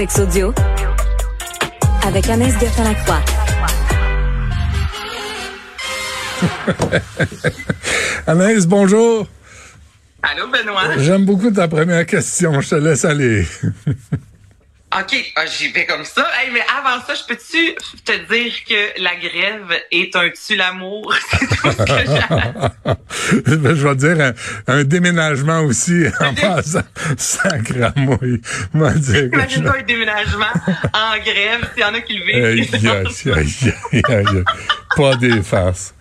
Sex audio avec Anaïs Gertin-Lacroix. Anaïs, bonjour. Allô, Benoît? J'aime beaucoup ta première question. Je te laisse aller. OK, ah, j'y vais comme ça. Hey, mais avant ça, je peux-tu te dire que la grève est un tue-l'amour? C'est tout ce que Ben, je vais dire un, un déménagement aussi en passant. Sacramouille. Je- Imagine-toi un déménagement en grève, s'il y en a qui le Aïe, vivent. aïe, aïe, aïe, aïe. Pas des farces.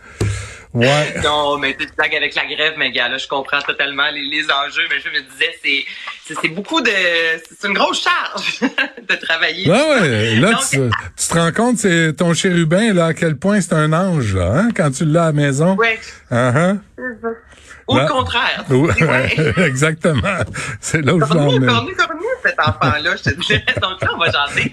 Ouais. Non, mais tu blagues avec la grève, mais gars, là, je comprends totalement les, les enjeux, mais je me disais, c'est, c'est, beaucoup de, c'est une grosse charge de travailler. Ouais, ouais. Là, Donc, tu, tu te rends compte, c'est ton chérubin, là, à quel point c'est un ange, là, hein, quand tu l'as à la maison. Ouais. Ah, ah. Ou Là- le contraire. Ouais, exactement. C'est là où je cornu, cet enfant-là, je te dirais. Donc là, on va jaser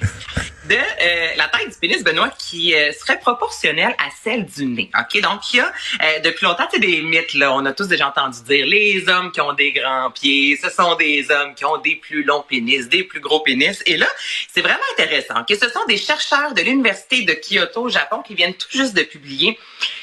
de euh, la taille du pénis, Benoît, qui euh, serait proportionnelle à celle du nez. OK? Donc, il y a, euh, depuis longtemps, des mythes, là. On a tous déjà entendu dire, les hommes qui ont des grands pieds, ce sont des hommes qui ont des plus longs pénis, des plus gros pénis. Et là, c'est vraiment intéressant, que ce sont des chercheurs de l'Université de Kyoto, au Japon, qui viennent tout juste de publier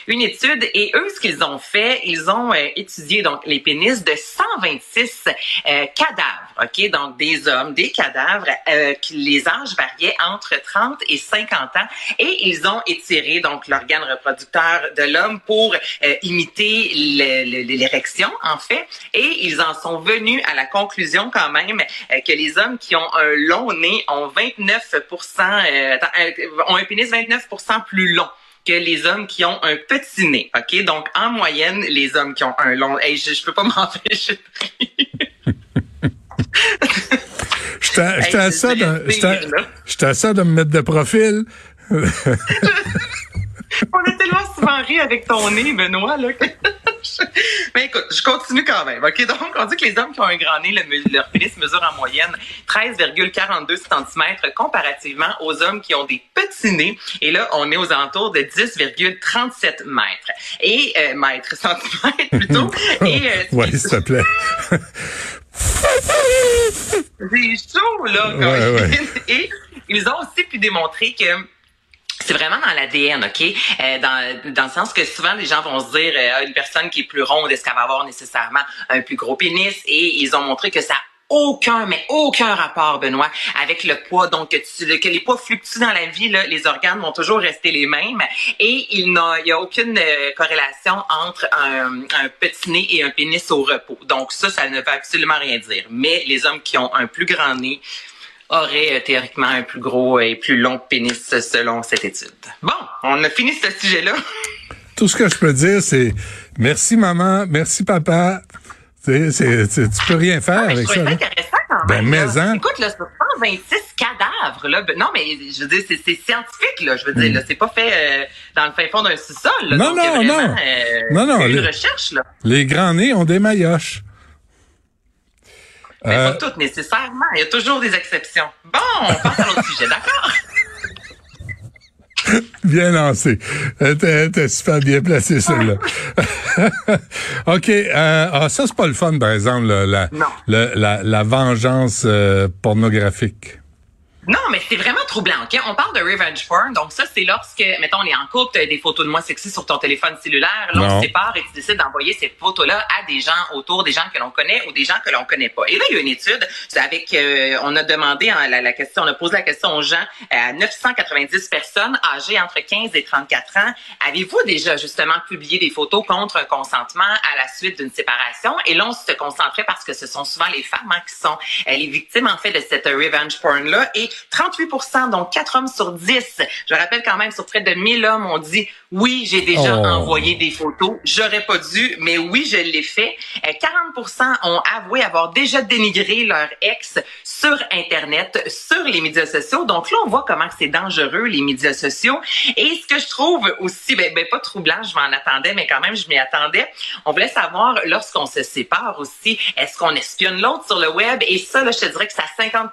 une étude. Et eux, ce qu'ils ont fait, ils ont euh, étudié donc les pénis de 126 euh, cadavres, ok, donc des hommes, des cadavres, euh, les âges variaient entre 30 et 50 ans, et ils ont étiré donc l'organe reproducteur de l'homme pour euh, imiter l'érection, en fait, et ils en sont venus à la conclusion quand même euh, que les hommes qui ont un long nez ont 29 euh, attends, euh, ont un pénis 29% plus long que les hommes qui ont un petit nez. OK? Donc, en moyenne, les hommes qui ont un long... Hey, je, je peux pas m'empêcher. J'étais à ça de, j'étais à ça me mettre de profil. On a tellement souvent ri avec ton nez, Benoît, là. que- Mais écoute, je continue quand même. OK? Donc, on dit que les hommes qui ont un grand nez, le- leur pénis mesure en moyenne 13,42 cm comparativement aux hommes qui ont des petits nez. Et là, on est aux alentours de 10,37 mètres. Et, euh, mètres, centimètres plutôt. Et, euh, ouais, s'il te plaît. C'est chaud, là. quand Ouais, ouais. Et ils ont aussi pu démontrer que c'est vraiment dans l'ADN, OK? Euh, dans, dans le sens que souvent, les gens vont se dire, euh, Ah, une personne qui est plus ronde, est-ce qu'elle va avoir nécessairement un plus gros pénis? Et ils ont montré que ça aucun, mais aucun rapport, Benoît, avec le poids. Donc, que, tu- que les poids fluctuent dans la vie, là, les organes vont toujours rester les mêmes. Et il n'y a aucune euh, corrélation entre un, un petit nez et un pénis au repos. Donc, ça, ça ne veut absolument rien dire. Mais les hommes qui ont un plus grand nez, aurait euh, théoriquement un plus gros et plus long pénis selon cette étude. Bon, on a fini ce sujet-là. Tout ce que je peux dire, c'est merci maman, merci papa. Tu sais, peux rien faire je avec ça. Ben, même. mais là. hein. Écoute, là, sur 126 cadavres, là, ben, non, mais je veux dire, c'est scientifique, là. Je veux dire, là, c'est pas fait euh, dans le fin fond d'un sous-sol. là. Non, Donc, il y a non, vraiment, non. euh, Non, non, c'est une les- recherche, là. Les grands nez ont des maillotches. Mais Euh, pas toutes nécessairement. Il y a toujours des exceptions. Bon, on passe à l'autre sujet, d'accord? Bien lancé. Euh, T'es super bien placé, celle-là. OK. Euh, ah, ça, c'est pas le fun, par exemple, là, la, le- la, la vengeance euh, pornographique. Non, mais c'est vraiment troublant, OK? On parle de revenge porn. Donc, ça, c'est lorsque, mettons, on est en couple, tu as des photos de moi sexy sur ton téléphone cellulaire. Là, on se sépare et tu décides d'envoyer ces photos-là à des gens autour, des gens que l'on connaît ou des gens que l'on connaît pas. Et là, il y a une étude avec, euh, on a demandé hein, la, la question, on a posé la question aux gens, euh, à 990 personnes âgées entre 15 et 34 ans. Avez-vous déjà, justement, publié des photos contre un consentement à la suite d'une séparation? Et là, on se concentrait parce que ce sont souvent les femmes hein, qui sont euh, les victimes, en fait, de cette revenge porn-là. Et 38 donc 4 hommes sur 10, je rappelle quand même, sur près de 1000 hommes, ont dit oui, j'ai déjà Oh. envoyé des photos. J'aurais pas dû, mais oui, je l'ai fait. Euh, 40 ont avoué avoir déjà dénigré leur ex sur Internet, sur les médias sociaux. Donc là, on voit comment c'est dangereux, les médias sociaux. Et ce que je trouve aussi, ben, ben pas troublant, je m'en attendais, mais quand même, je m'y attendais. On voulait savoir, lorsqu'on se sépare aussi, est-ce qu'on espionne l'autre sur le web? Et ça, là, je te dirais que c'est à 50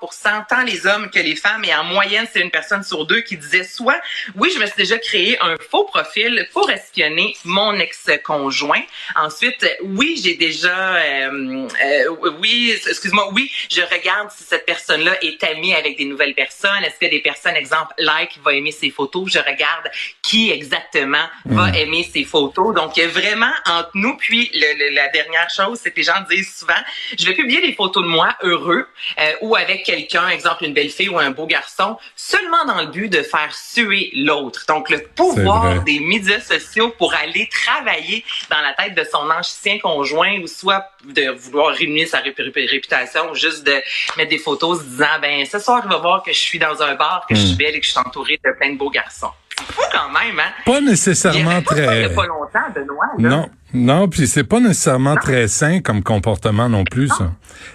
tant les hommes que les femmes, et en moyenne, c'est une personne sur deux qui disait soit, oui, je me suis déjà créé un faux profil pour espionner mon ex-conjoint. Ensuite, oui, j'ai déjà, euh, euh, oui, excuse-moi, oui, je regarde si cette personne-là est amie avec des nouvelles personnes. Est-ce que des personnes, exemple, like, va aimer ses photos? Je regarde qui exactement va hmm. aimer ses photos. Donc, vraiment entre nous. Puis, la dernière chose, c'est que les gens disent souvent, je vais publier des photos de moi heureux euh, ou avec quelqu'un, exemple une belle fille ou un beau garçon, seulement dans le but de faire suer l'autre. Donc, le pouvoir des médias sociaux pour aller travailler dans la tête de son ancien conjoint ou soit de vouloir réunir sa réputation ou juste de mettre des photos se disant, ben, ce soir, il va voir que je suis dans un bar, que je suis hmm. belle et que je suis entourée de plein de beaux garçons. C'est fou quand même, hein? Pas nécessairement très... Il n'y a pas longtemps, Benoît. Là. Non. Non, puis c'est pas nécessairement très sain comme comportement non plus, ça.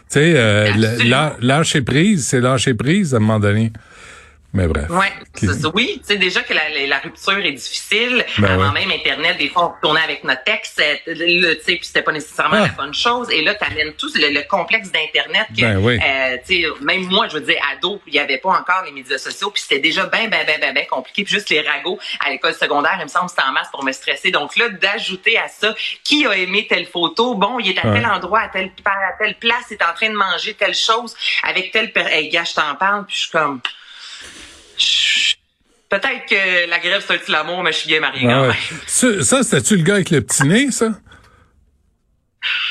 Tu sais, euh, lâcher prise, c'est lâcher prise à un moment donné. Mais bref. Ouais, oui, tu sais déjà que la, rupture est difficile. Ben Avant même Internet, des fois on retournait avec notre texte, euh, tu sais, puis c'était pas nécessairement la ah. bonne chose. Et là, t'amènes tout le, complexe d'Internet. Ben oui. euh, tu sais, même moi, je veux dire, ado, il y avait pas encore les médias sociaux, puis c'était déjà ben ben ben ben ben compliqué. Puis juste les ragots à l'école secondaire, il me semble, c'était en masse pour me stresser. Donc là, d'ajouter à ça, qui a aimé telle photo? Bon, il est à tel endroit, à telle à telle place, il est en train de manger telle chose avec telle. Hey, gars, je t'en parle, puis je suis comme. Peut-être que la grève, c'est un petit l'amour, mais je suis bien marié quand même. Ça, ça c'était-tu le gars avec le petit nez, ça?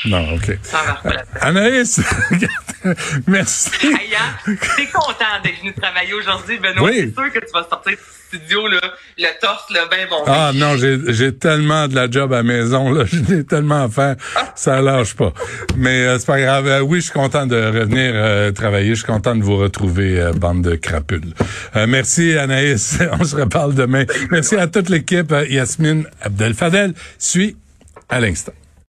Non, OK. Ça va Anaïs, merci. Hein, t'es content d'être venu travailler aujourd'hui, Benoît. Oui. C'est sûr que tu vas sortir du studio, là, le torse, le bain bon. Ah non, j'ai tellement de la job à la maison, là. J'ai tellement à faire. Ça lâche pas. Mais euh, c'est pas grave. Euh, oui, je suis content de revenir euh, travailler. Je suis content de vous retrouver, bande de crapules. merci, Anaïs. On se reparle demain. Merci à toute l'équipe. Yasmine Abdel-Fadel suit à l'instant.